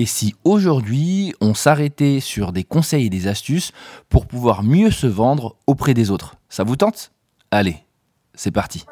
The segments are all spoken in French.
Et si aujourd'hui on s'arrêtait sur des conseils et des astuces pour pouvoir mieux se vendre auprès des autres Ça vous tente? Allez, c'est parti.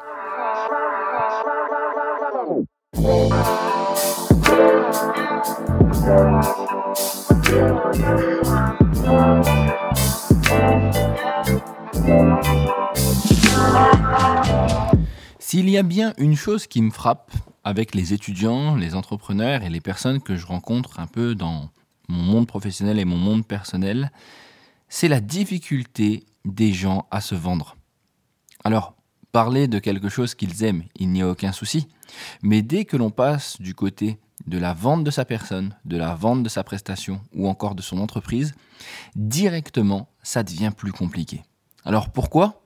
S'il y a bien une chose qui me frappe avec les étudiants, les entrepreneurs et les personnes que je rencontre un peu dans mon monde professionnel et mon monde personnel, c'est la difficulté des gens à se vendre. Alors, parler de quelque chose qu'ils aiment, il n'y a aucun souci. Mais dès que l'on passe du côté de la vente de sa personne, de la vente de sa prestation ou encore de son entreprise, directement, ça devient plus compliqué. Alors pourquoi?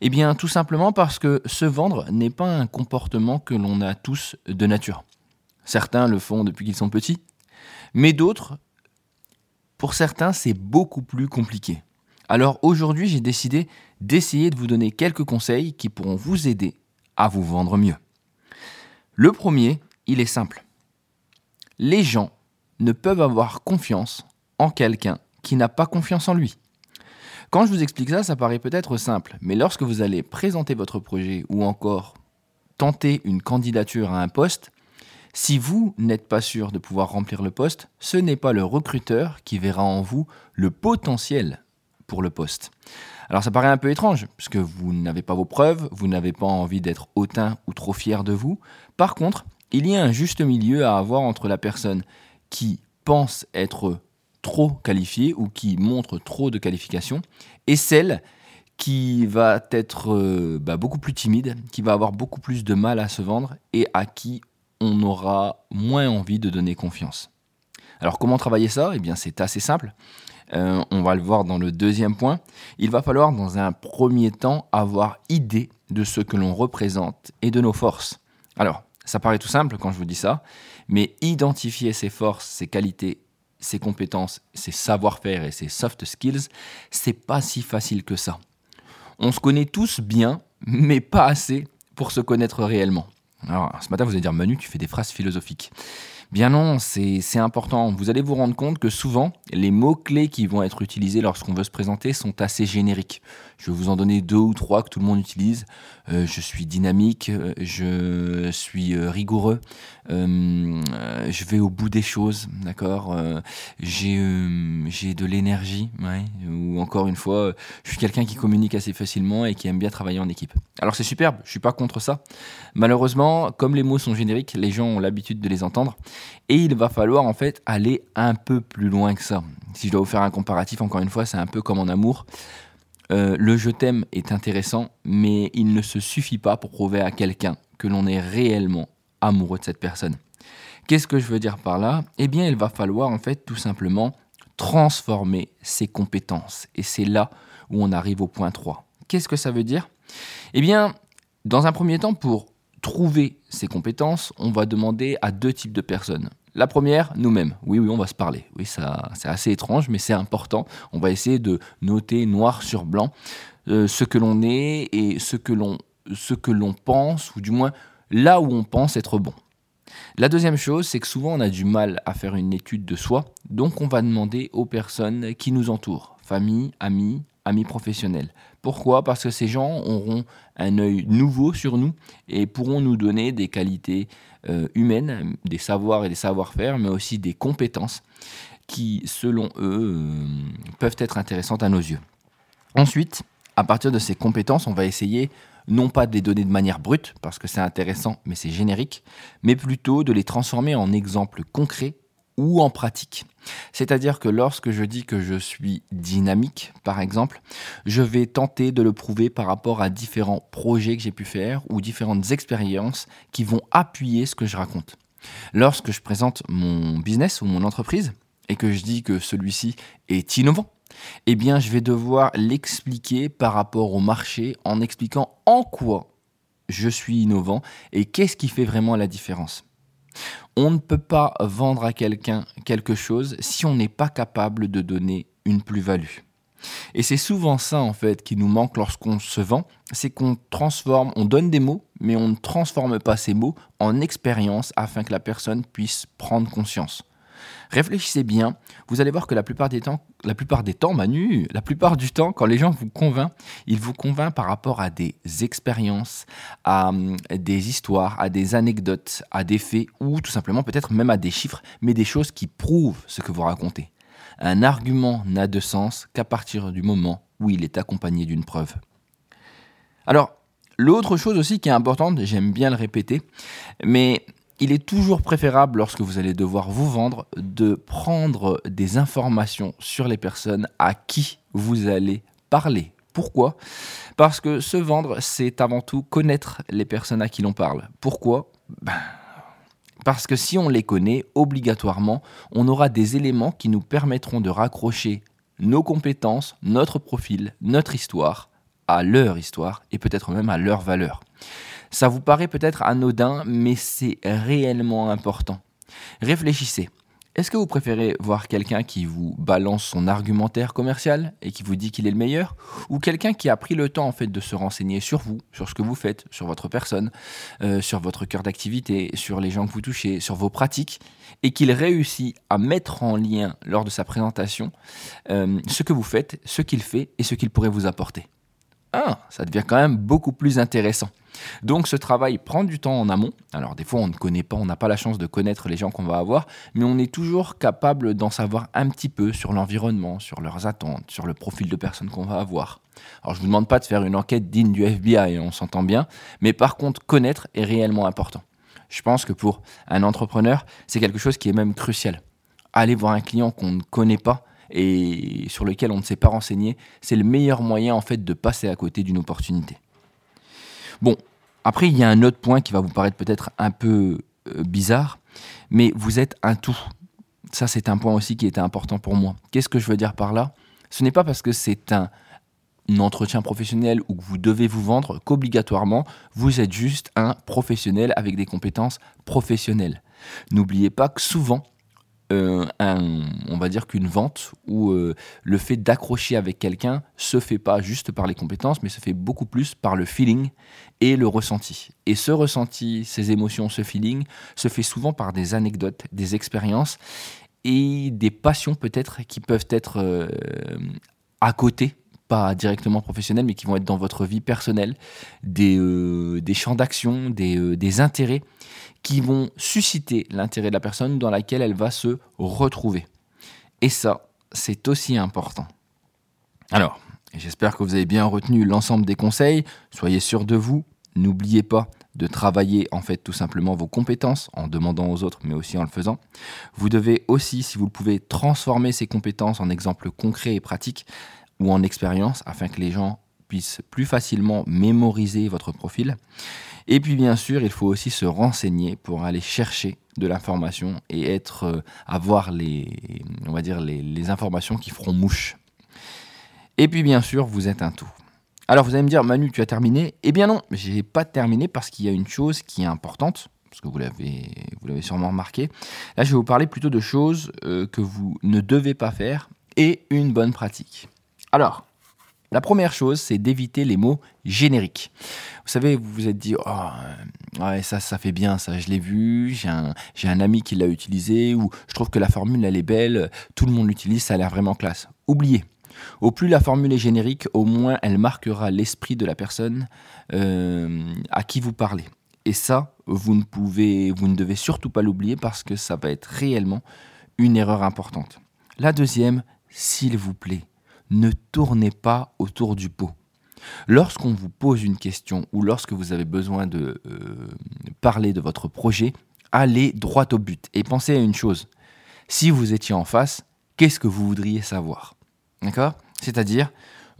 Eh bien tout simplement parce que se vendre n'est pas un comportement que l'on a tous de nature. Certains le font depuis qu'ils sont petits, mais d'autres, pour certains, c'est beaucoup plus compliqué. Alors aujourd'hui, j'ai décidé d'essayer de vous donner quelques conseils qui pourront vous aider à vous vendre mieux. Le premier, il est simple. Les gens ne peuvent avoir confiance en quelqu'un qui n'a pas confiance en lui. Quand je vous explique ça, ça paraît peut-être simple, mais lorsque vous allez présenter votre projet ou encore tenter une candidature à un poste, si vous n'êtes pas sûr de pouvoir remplir le poste, ce n'est pas le recruteur qui verra en vous le potentiel pour le poste. Alors ça paraît un peu étrange, puisque vous n'avez pas vos preuves, vous n'avez pas envie d'être hautain ou trop fier de vous. Par contre, il y a un juste milieu à avoir entre la personne qui pense être trop qualifiée ou qui montre trop de qualifications et celle qui va être euh, bah, beaucoup plus timide, qui va avoir beaucoup plus de mal à se vendre et à qui on aura moins envie de donner confiance. Alors comment travailler ça? Eh bien c'est assez simple. Euh, on va le voir dans le deuxième point. Il va falloir dans un premier temps avoir idée de ce que l'on représente et de nos forces. Alors, ça paraît tout simple quand je vous dis ça, mais identifier ses forces, ses qualités, ses compétences, ses savoir-faire et ses soft skills, c'est pas si facile que ça. On se connaît tous bien, mais pas assez pour se connaître réellement. Alors, ce matin, vous allez dire, Manu, tu fais des phrases philosophiques. Bien non, c'est important. Vous allez vous rendre compte que souvent, les mots-clés qui vont être utilisés lorsqu'on veut se présenter sont assez génériques. Je vais vous en donner deux ou trois que tout le monde utilise. Euh, je suis dynamique, euh, je suis euh, rigoureux, je vais au bout des choses, d'accord J'ai j'ai de l'énergie, ou encore une fois, je suis quelqu'un qui communique assez facilement et qui aime bien travailler en équipe. Alors c'est superbe, je suis pas contre ça. Malheureusement, comme les mots sont génériques, les gens ont l'habitude de les entendre et il va falloir en fait aller un peu plus loin que ça. Si je dois vous faire un comparatif, encore une fois, c'est un peu comme en amour. Euh, le je t'aime est intéressant, mais il ne se suffit pas pour prouver à quelqu'un que l'on est réellement amoureux de cette personne. Qu'est-ce que je veux dire par là? Eh bien, il va falloir en fait tout simplement transformer ses compétences. Et c'est là où on arrive au point 3. Qu'est-ce que ça veut dire? Eh bien, dans un premier temps, pour trouver ses compétences, on va demander à deux types de personnes. La première, nous-mêmes. Oui, oui, on va se parler. Oui, ça, c'est assez étrange, mais c'est important. On va essayer de noter noir sur blanc euh, ce que l'on est et ce que l'on, ce que l'on pense, ou du moins là où on pense être bon. La deuxième chose, c'est que souvent on a du mal à faire une étude de soi, donc on va demander aux personnes qui nous entourent, famille, amis, amis professionnels. Pourquoi? Parce que ces gens auront un œil nouveau sur nous et pourront nous donner des qualités euh, humaines, des savoirs et des savoir-faire, mais aussi des compétences qui, selon eux, euh, peuvent être intéressantes à nos yeux. Ensuite, à partir de ces compétences, on va essayer non pas de les donner de manière brute, parce que c'est intéressant, mais c'est générique, mais plutôt de les transformer en exemples concrets ou en pratique. C'est-à-dire que lorsque je dis que je suis dynamique, par exemple, je vais tenter de le prouver par rapport à différents projets que j'ai pu faire ou différentes expériences qui vont appuyer ce que je raconte. Lorsque je présente mon business ou mon entreprise et que je dis que celui-ci est innovant, eh bien, je vais devoir l'expliquer par rapport au marché en expliquant en quoi je suis innovant et qu'est-ce qui fait vraiment la différence. On ne peut pas vendre à quelqu'un quelque chose si on n'est pas capable de donner une plus-value. Et c'est souvent ça en fait qui nous manque lorsqu'on se vend, c'est qu'on transforme, on donne des mots, mais on ne transforme pas ces mots en expérience afin que la personne puisse prendre conscience. Réfléchissez bien, vous allez voir que la plupart des temps, la plupart des temps, Manu, la plupart du temps, quand les gens vous convainquent, ils vous convainquent par rapport à des expériences, à hum, des histoires, à des anecdotes, à des faits ou tout simplement peut-être même à des chiffres, mais des choses qui prouvent ce que vous racontez. Un argument n'a de sens qu'à partir du moment où il est accompagné d'une preuve. Alors, l'autre chose aussi qui est importante, j'aime bien le répéter, mais il est toujours préférable lorsque vous allez devoir vous vendre de prendre des informations sur les personnes à qui vous allez parler. Pourquoi? Parce que se vendre, c'est avant tout connaître les personnes à qui l'on parle. Pourquoi? Ben, Parce que si on les connaît, obligatoirement, on aura des éléments qui nous permettront de raccrocher nos compétences, notre profil, notre histoire à leur histoire et peut-être même à leur valeur. Ça vous paraît peut-être anodin, mais c'est réellement important. Réfléchissez. Est-ce que vous préférez voir quelqu'un qui vous balance son argumentaire commercial et qui vous dit qu'il est le meilleur ou quelqu'un qui a pris le temps en fait de se renseigner sur vous, sur ce que vous faites, sur votre personne, euh, sur votre cœur d'activité, sur les gens que vous touchez, sur vos pratiques et qu'il réussit à mettre en lien lors de sa présentation euh, ce que vous faites, ce qu'il fait et ce qu'il pourrait vous apporter? Ah, ça devient quand même beaucoup plus intéressant. Donc ce travail prend du temps en amont. Alors des fois on ne connaît pas, on n'a pas la chance de connaître les gens qu'on va avoir, mais on est toujours capable d'en savoir un petit peu sur l'environnement, sur leurs attentes, sur le profil de personnes qu'on va avoir. Alors je ne vous demande pas de faire une enquête digne du FBI, on s'entend bien, mais par contre connaître est réellement important. Je pense que pour un entrepreneur, c'est quelque chose qui est même crucial. Aller voir un client qu'on ne connaît pas, et sur lequel on ne s'est pas renseigné, c'est le meilleur moyen en fait de passer à côté d'une opportunité. Bon, après il y a un autre point qui va vous paraître peut-être un peu euh, bizarre, mais vous êtes un tout. Ça c'est un point aussi qui était important pour moi. Qu'est-ce que je veux dire par là? Ce n'est pas parce que c'est un entretien professionnel ou que vous devez vous vendre qu'obligatoirement vous êtes juste un professionnel avec des compétences professionnelles. N'oubliez pas que souvent euh, on va dire qu'une vente où euh, le fait d'accrocher avec quelqu'un se fait pas juste par les compétences, mais se fait beaucoup plus par le feeling et le ressenti. Et ce ressenti, ces émotions, ce feeling, se fait souvent par des anecdotes, des expériences et des passions peut-être qui peuvent être euh, à côté pas directement professionnelles, mais qui vont être dans votre vie personnelle, des, des champs d'action, des, des intérêts qui vont susciter l'intérêt de la personne dans laquelle elle va se retrouver. Et ça, c'est aussi important. Alors, j'espère que vous avez bien retenu l'ensemble des conseils. Soyez sûr de vous. N'oubliez pas de travailler en fait tout simplement vos compétences en demandant aux autres mais aussi en le faisant. Vous devez aussi, si vous le pouvez, transformer ces compétences en exemples concrets et pratiques ou en expériences afin que les gens puissent plus facilement mémoriser votre profil. Et puis bien sûr, il faut aussi se renseigner pour aller chercher de l'information et être, euh, avoir les, on va dire les, informations qui feront mouche. Et puis bien sûr, vous êtes un tout. Alors vous allez me dire, Manu, tu as terminé? Eh bien non, je n'ai pas terminé parce qu'il y a une chose qui est importante, parce que vous l'avez, vous l'avez sûrement remarqué. Là, je vais vous parler plutôt de choses euh, que vous ne devez pas faire et une bonne pratique. Alors, la première chose, c'est d'éviter les mots génériques. Vous savez, vous vous êtes dit, oh, ouais, ça, ça fait bien, ça, je l'ai vu, j'ai un, un, ami qui l'a utilisé, ou je trouve que la formule, elle est belle, tout le monde l'utilise, ça a l'air vraiment classe. Oubliez. Au plus la formule est générique, au moins elle marquera l'esprit de la personne euh, à qui vous parlez. Et ça, vous ne pouvez, vous ne devez surtout pas l'oublier parce que ça va être réellement une erreur importante. La deuxième, s'il vous plaît, ne tournez pas autour du pot. Lorsqu'on vous pose une question ou lorsque vous avez besoin de euh, parler de votre projet, allez droit au but et pensez à une chose. Si vous étiez en face, qu'est-ce que vous voudriez savoir? D'accord? C'est-à-dire,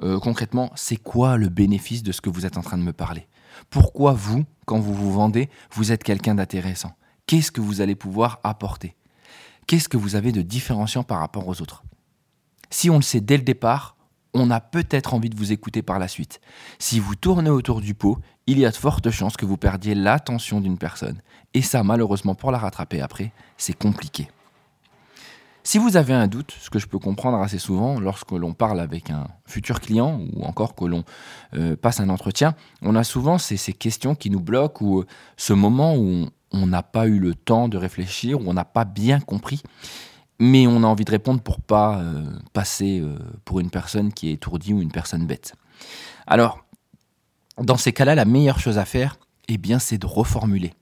euh, concrètement, c'est quoi le bénéfice de ce que vous êtes en train de me parler? Pourquoi vous, quand vous vous vendez, vous êtes quelqu'un d'intéressant? Qu'est-ce que vous allez pouvoir apporter? Qu'est-ce que vous avez de différenciant par rapport aux autres? Si on le sait dès le départ, on a peut-être envie de vous écouter par la suite. Si vous tournez autour du pot, il y a de fortes chances que vous perdiez l'attention d'une personne. Et ça, malheureusement, pour la rattraper après, c'est compliqué. Si vous avez un doute, ce que je peux comprendre assez souvent lorsque l'on parle avec un futur client ou encore que l'on euh, passe un entretien, on a souvent ces, questions qui nous bloquent ou euh, ce moment où on n'a pas eu le temps de réfléchir, où on n'a pas bien compris. Mais on a envie de répondre pour pas passer pour une personne qui est étourdie ou une personne bête. Alors, dans ces cas-là, la meilleure chose à faire, eh c'est de reformuler.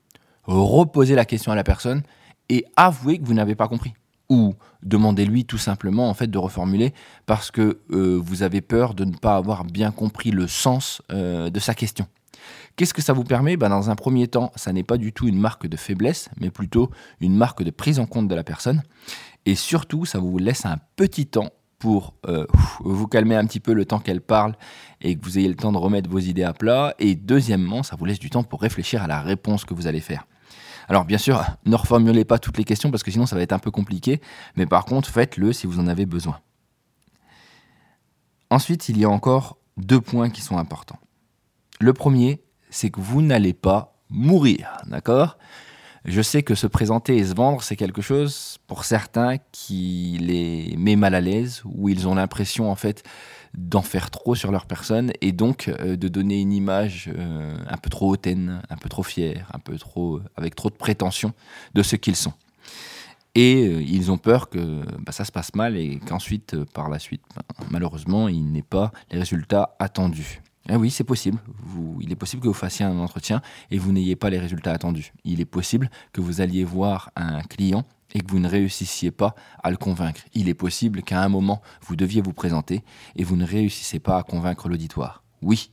Reposer la question à la personne et avouer que vous n'avez pas compris. Ou demandez-lui tout simplement de reformuler parce que euh, vous avez peur de ne pas avoir bien compris le sens euh, de sa question. Qu'est-ce que ça vous permet? Ben, Dans un premier temps, ça n'est pas du tout une marque de faiblesse, mais plutôt une marque de prise en compte de la personne. Et surtout, ça vous laisse un petit temps pour euh, vous calmer un petit peu le temps qu'elle parle et que vous ayez le temps de remettre vos idées à plat. Et deuxièmement, ça vous laisse du temps pour réfléchir à la réponse que vous allez faire. Alors bien sûr, ne reformulez pas toutes les questions parce que sinon ça va être un peu compliqué, mais par contre faites-le si vous en avez besoin. Ensuite, il y a encore deux points qui sont importants. Le premier, c'est que vous n'allez pas mourir, d'accord? Je sais que se présenter et se vendre, c'est quelque chose pour certains qui les met mal à l'aise, où ils ont l'impression en fait d'en faire trop sur leur personne et donc euh, de donner une image euh, un peu trop hautaine, un peu trop fière, un peu trop avec trop de prétention de ce qu'ils sont. Et euh, ils ont peur que bah, ça se passe mal et qu'ensuite, par la suite, bah, malheureusement, il n'ait pas les résultats attendus. Ah oui, c'est possible. il est possible que vous fassiez un entretien et vous n'ayez pas les résultats attendus. Il est possible que vous alliez voir un client et que vous ne réussissiez pas à le convaincre. Il est possible qu'à un moment, vous deviez vous présenter et vous ne réussissez pas à convaincre l'auditoire. Oui.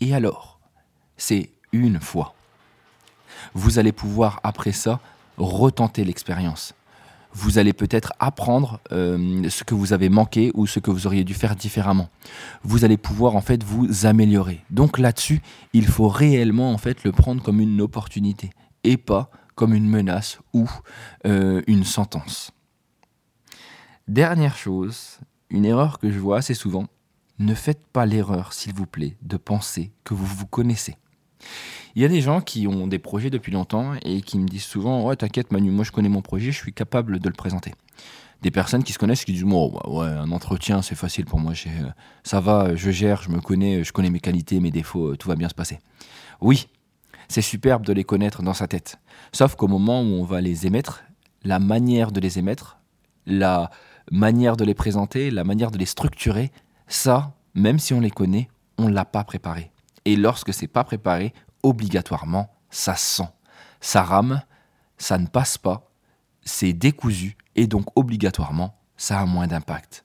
Et alors? C'est une fois. Vous allez pouvoir, après ça, retenter l'expérience vous allez peut-être apprendre euh, ce que vous avez manqué ou ce que vous auriez dû faire différemment. Vous allez pouvoir en fait vous améliorer. Donc là-dessus, il faut réellement en fait le prendre comme une opportunité et pas comme une menace ou euh, une sentence. Dernière chose, une erreur que je vois assez souvent, ne faites pas l'erreur, s'il vous plaît, de penser que vous vous connaissez. Il y a des gens qui ont des projets depuis longtemps et qui me disent souvent Ouais, t'inquiète, Manu, moi je connais mon projet, je suis capable de le présenter. Des personnes qui se connaissent qui disent ouais, un entretien, c'est facile pour moi, euh, ça va, je gère, je me connais, je connais mes qualités, mes défauts, tout va bien se passer. Oui, c'est superbe de les connaître dans sa tête. Sauf qu'au moment où on va les émettre, la manière de les émettre, la manière de les présenter, la manière de les structurer, ça, même si on les connaît, on ne l'a pas préparé. Et lorsque c'est pas préparé, obligatoirement, ça sent. Ça rame, ça ne passe pas, c'est décousu et donc obligatoirement, ça a moins d'impact.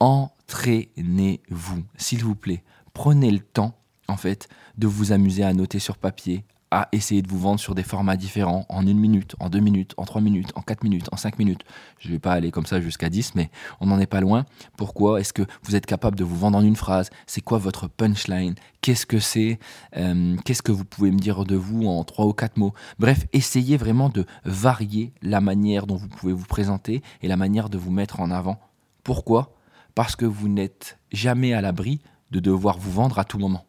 Entraînez-vous, s'il vous plaît. Prenez le temps, en fait, de vous amuser à noter sur papier, à essayer de vous vendre sur des formats différents, en une minute, en deux minutes, en trois minutes, en quatre minutes, en cinq minutes. Je ne vais pas aller comme ça jusqu'à dix, mais on n'en est pas loin. Pourquoi Est-ce que vous êtes capable de vous vendre en une phrase? C'est quoi votre punchline? Qu'est-ce que c'est? Euh, Qu'est-ce que vous pouvez me dire de vous en trois ou quatre mots? Bref, essayez vraiment de varier la manière dont vous pouvez vous présenter et la manière de vous mettre en avant. Pourquoi? Parce que vous n'êtes jamais à l'abri de devoir vous vendre à tout moment.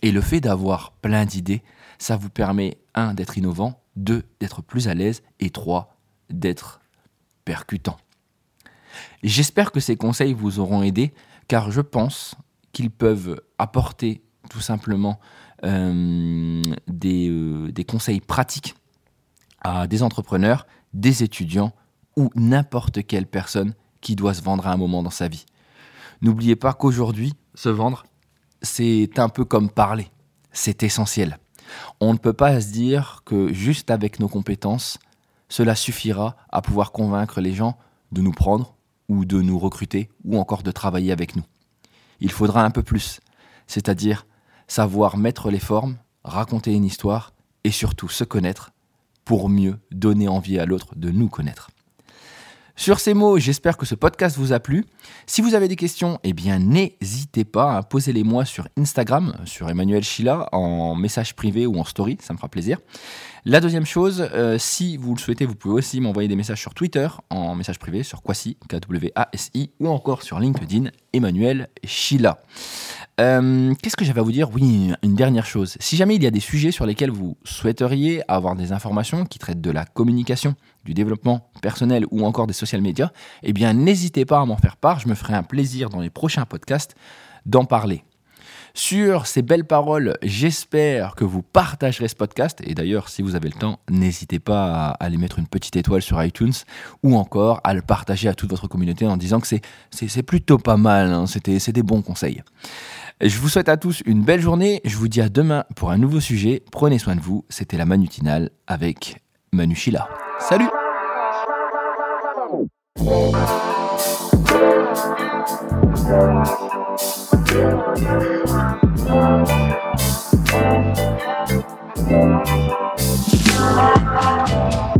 Et le fait d'avoir plein d'idées, ça vous permet, un, d'être innovant, deux, d'être plus à l'aise, et trois, d'être percutant. J'espère que ces conseils vous auront aidé, car je pense qu'ils peuvent apporter tout simplement euh, des, euh, des conseils pratiques à des entrepreneurs, des étudiants ou n'importe quelle personne qui doit se vendre à un moment dans sa vie. N'oubliez pas qu'aujourd'hui, se vendre, c'est un peu comme parler. C'est essentiel. On ne peut pas se dire que juste avec nos compétences, cela suffira à pouvoir convaincre les gens de nous prendre ou de nous recruter ou encore de travailler avec nous. Il faudra un peu plus, c'est-à-dire savoir mettre les formes, raconter une histoire et surtout se connaître pour mieux donner envie à l'autre de nous connaître. Sur ces mots, j'espère que ce podcast vous a plu. Si vous avez des questions, eh bien n'hésitez pas à poser les moi sur Instagram, sur Emmanuel Chila, en message privé ou en story, ça me fera plaisir. La deuxième chose, euh, si vous le souhaitez, vous pouvez aussi m'envoyer des messages sur Twitter, en message privé, sur Kwasi, K-W-A-S-I, ou encore sur LinkedIn, Emmanuel Chila. Euh, qu'est-ce que j'avais à vous dire? Oui, une dernière chose. Si jamais il y a des sujets sur lesquels vous souhaiteriez avoir des informations qui traitent de la communication, du développement personnel ou encore des social médias, eh bien n'hésitez pas à m'en faire part. Je me ferai un plaisir dans les prochains podcasts d'en parler. Sur ces belles paroles, j'espère que vous partagerez ce podcast. Et d'ailleurs, si vous avez le temps, n'hésitez pas à aller mettre une petite étoile sur iTunes ou encore à le partager à toute votre communauté en disant que c'est plutôt pas mal, hein. c'est des bons conseils. Je vous souhaite à tous une belle journée. Je vous dis à demain pour un nouveau sujet. Prenez soin de vous. C'était la Manutinale avec Manu Chila. Salut Thank you.